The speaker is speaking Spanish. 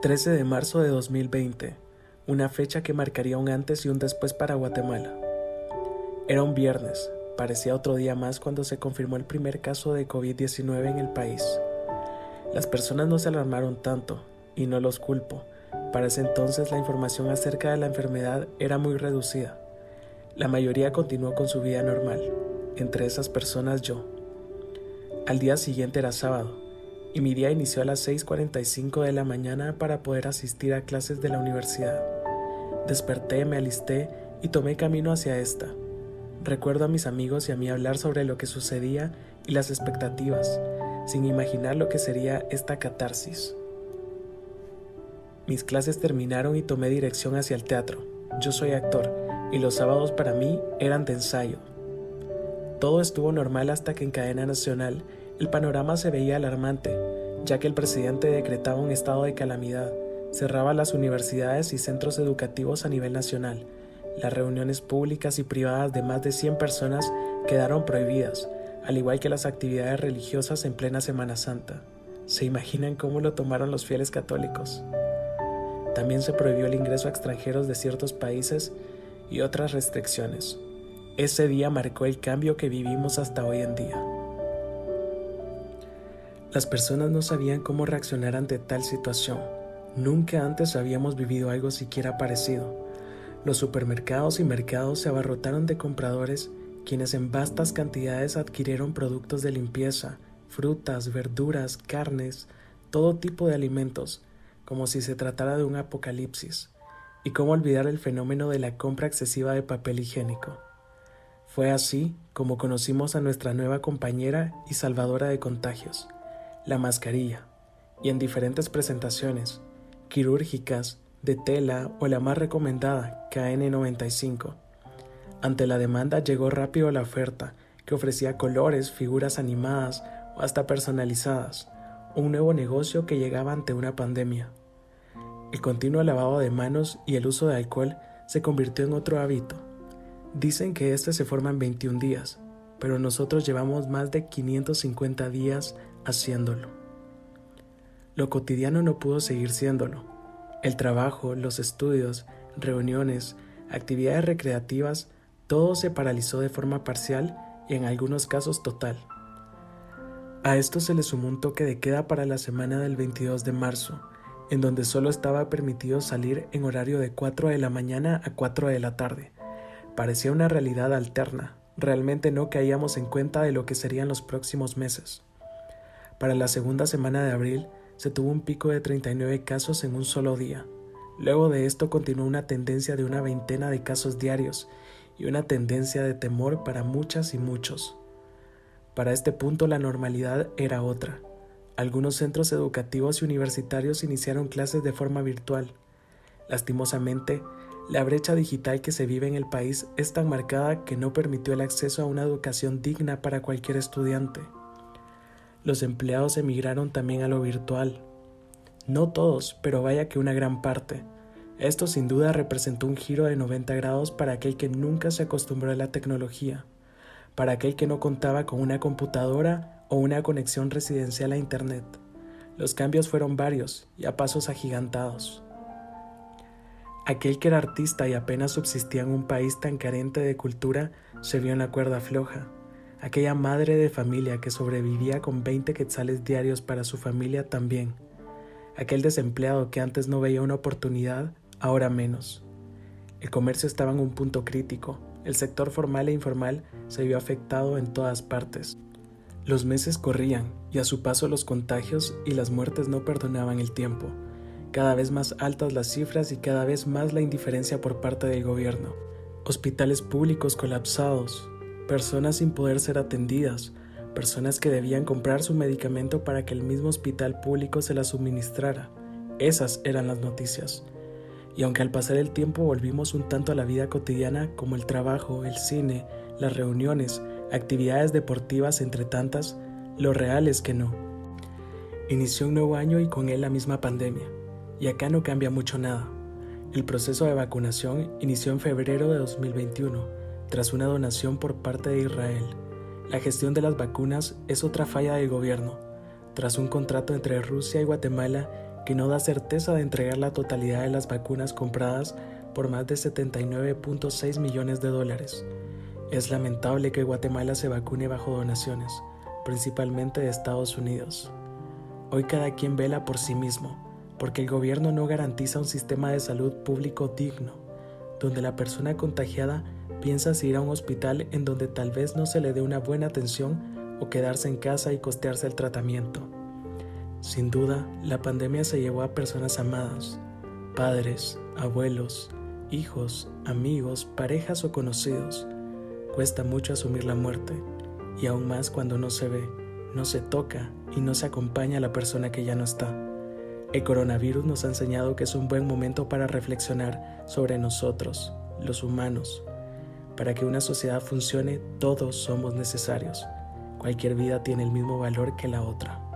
13 de marzo de 2020, una fecha que marcaría un antes y un después para Guatemala. Era un viernes, parecía otro día más cuando se confirmó el primer caso de COVID-19 en el país. Las personas no se alarmaron tanto, y no los culpo. Para ese entonces la información acerca de la enfermedad era muy reducida. La mayoría continuó con su vida normal, entre esas personas yo. Al día siguiente era sábado, y mi día inició a las 6.45 de la mañana para poder asistir a clases de la universidad. Desperté, me alisté y tomé camino hacia esta. Recuerdo a mis amigos y a mí hablar sobre lo que sucedía y las expectativas, sin imaginar lo que sería esta catarsis. Mis clases terminaron y tomé dirección hacia el teatro. Yo soy actor y los sábados para mí eran de ensayo. Todo estuvo normal hasta que en cadena nacional el panorama se veía alarmante, ya que el presidente decretaba un estado de calamidad, cerraba las universidades y centros educativos a nivel nacional. Las reuniones públicas y privadas de más de 100 personas quedaron prohibidas, al igual que las actividades religiosas en plena Semana Santa. ¿Se imaginan cómo lo tomaron los fieles católicos? También se prohibió el ingreso a extranjeros de ciertos países y otras restricciones. Ese día marcó el cambio que vivimos hasta hoy en día. Las personas no sabían cómo reaccionar ante tal situación. Nunca antes habíamos vivido algo siquiera parecido. Los supermercados y mercados se abarrotaron de compradores quienes en vastas cantidades adquirieron productos de limpieza, frutas, verduras, carnes, todo tipo de alimentos, como si se tratara de un apocalipsis. Y cómo olvidar el fenómeno de la compra excesiva de papel higiénico. Fue así como conocimos a nuestra nueva compañera y salvadora de contagios la mascarilla, y en diferentes presentaciones, quirúrgicas, de tela o la más recomendada, KN95. Ante la demanda llegó rápido la oferta, que ofrecía colores, figuras animadas o hasta personalizadas, un nuevo negocio que llegaba ante una pandemia. El continuo lavado de manos y el uso de alcohol se convirtió en otro hábito. Dicen que este se forma en 21 días, pero nosotros llevamos más de 550 días haciéndolo. Lo cotidiano no pudo seguir siéndolo. El trabajo, los estudios, reuniones, actividades recreativas, todo se paralizó de forma parcial y en algunos casos total. A esto se le sumó un toque de queda para la semana del 22 de marzo, en donde solo estaba permitido salir en horario de 4 de la mañana a 4 de la tarde. Parecía una realidad alterna, realmente no caíamos en cuenta de lo que serían los próximos meses. Para la segunda semana de abril se tuvo un pico de 39 casos en un solo día. Luego de esto continuó una tendencia de una veintena de casos diarios y una tendencia de temor para muchas y muchos. Para este punto la normalidad era otra. Algunos centros educativos y universitarios iniciaron clases de forma virtual. Lastimosamente, la brecha digital que se vive en el país es tan marcada que no permitió el acceso a una educación digna para cualquier estudiante los empleados emigraron también a lo virtual. No todos, pero vaya que una gran parte. Esto sin duda representó un giro de 90 grados para aquel que nunca se acostumbró a la tecnología, para aquel que no contaba con una computadora o una conexión residencial a Internet. Los cambios fueron varios y a pasos agigantados. Aquel que era artista y apenas subsistía en un país tan carente de cultura se vio en la cuerda floja Aquella madre de familia que sobrevivía con 20 quetzales diarios para su familia también. Aquel desempleado que antes no veía una oportunidad, ahora menos. El comercio estaba en un punto crítico. El sector formal e informal se vio afectado en todas partes. Los meses corrían y a su paso los contagios y las muertes no perdonaban el tiempo. Cada vez más altas las cifras y cada vez más la indiferencia por parte del gobierno. Hospitales públicos colapsados, personas sin poder ser atendidas, personas que debían comprar su medicamento para que el mismo hospital público se la suministrara. Esas eran las noticias. Y aunque al pasar el tiempo volvimos un tanto a la vida cotidiana como el trabajo, el cine, las reuniones, actividades deportivas entre tantas, lo real es que no. Inició un nuevo año y con él la misma pandemia. Y acá no cambia mucho nada. El proceso de vacunación inició en febrero de 2021 tras una donación por parte de Israel. La gestión de las vacunas es otra falla del gobierno. Tras un contrato entre Rusia y Guatemala que no da certeza de entregar la totalidad de las vacunas compradas por más de 79.6 millones de dólares. Es lamentable que Guatemala se vacune bajo donaciones, principalmente de Estados Unidos. Hoy cada quien vela por sí mismo, porque el gobierno no garantiza un sistema de salud público digno, donde la persona contagiada piensa si ir a un hospital en donde tal vez no se le dé una buena atención o quedarse en casa y costearse el tratamiento. Sin duda, la pandemia se llevó a personas amadas, padres, abuelos, hijos, amigos, parejas o conocidos. Cuesta mucho asumir la muerte, y aún más cuando no se ve, no se toca y no se acompaña a la persona que ya no está. El coronavirus nos ha enseñado que es un buen momento para reflexionar sobre nosotros, los humanos. Para que una sociedad funcione, todos somos necesarios. Cualquier vida tiene el mismo valor que la otra.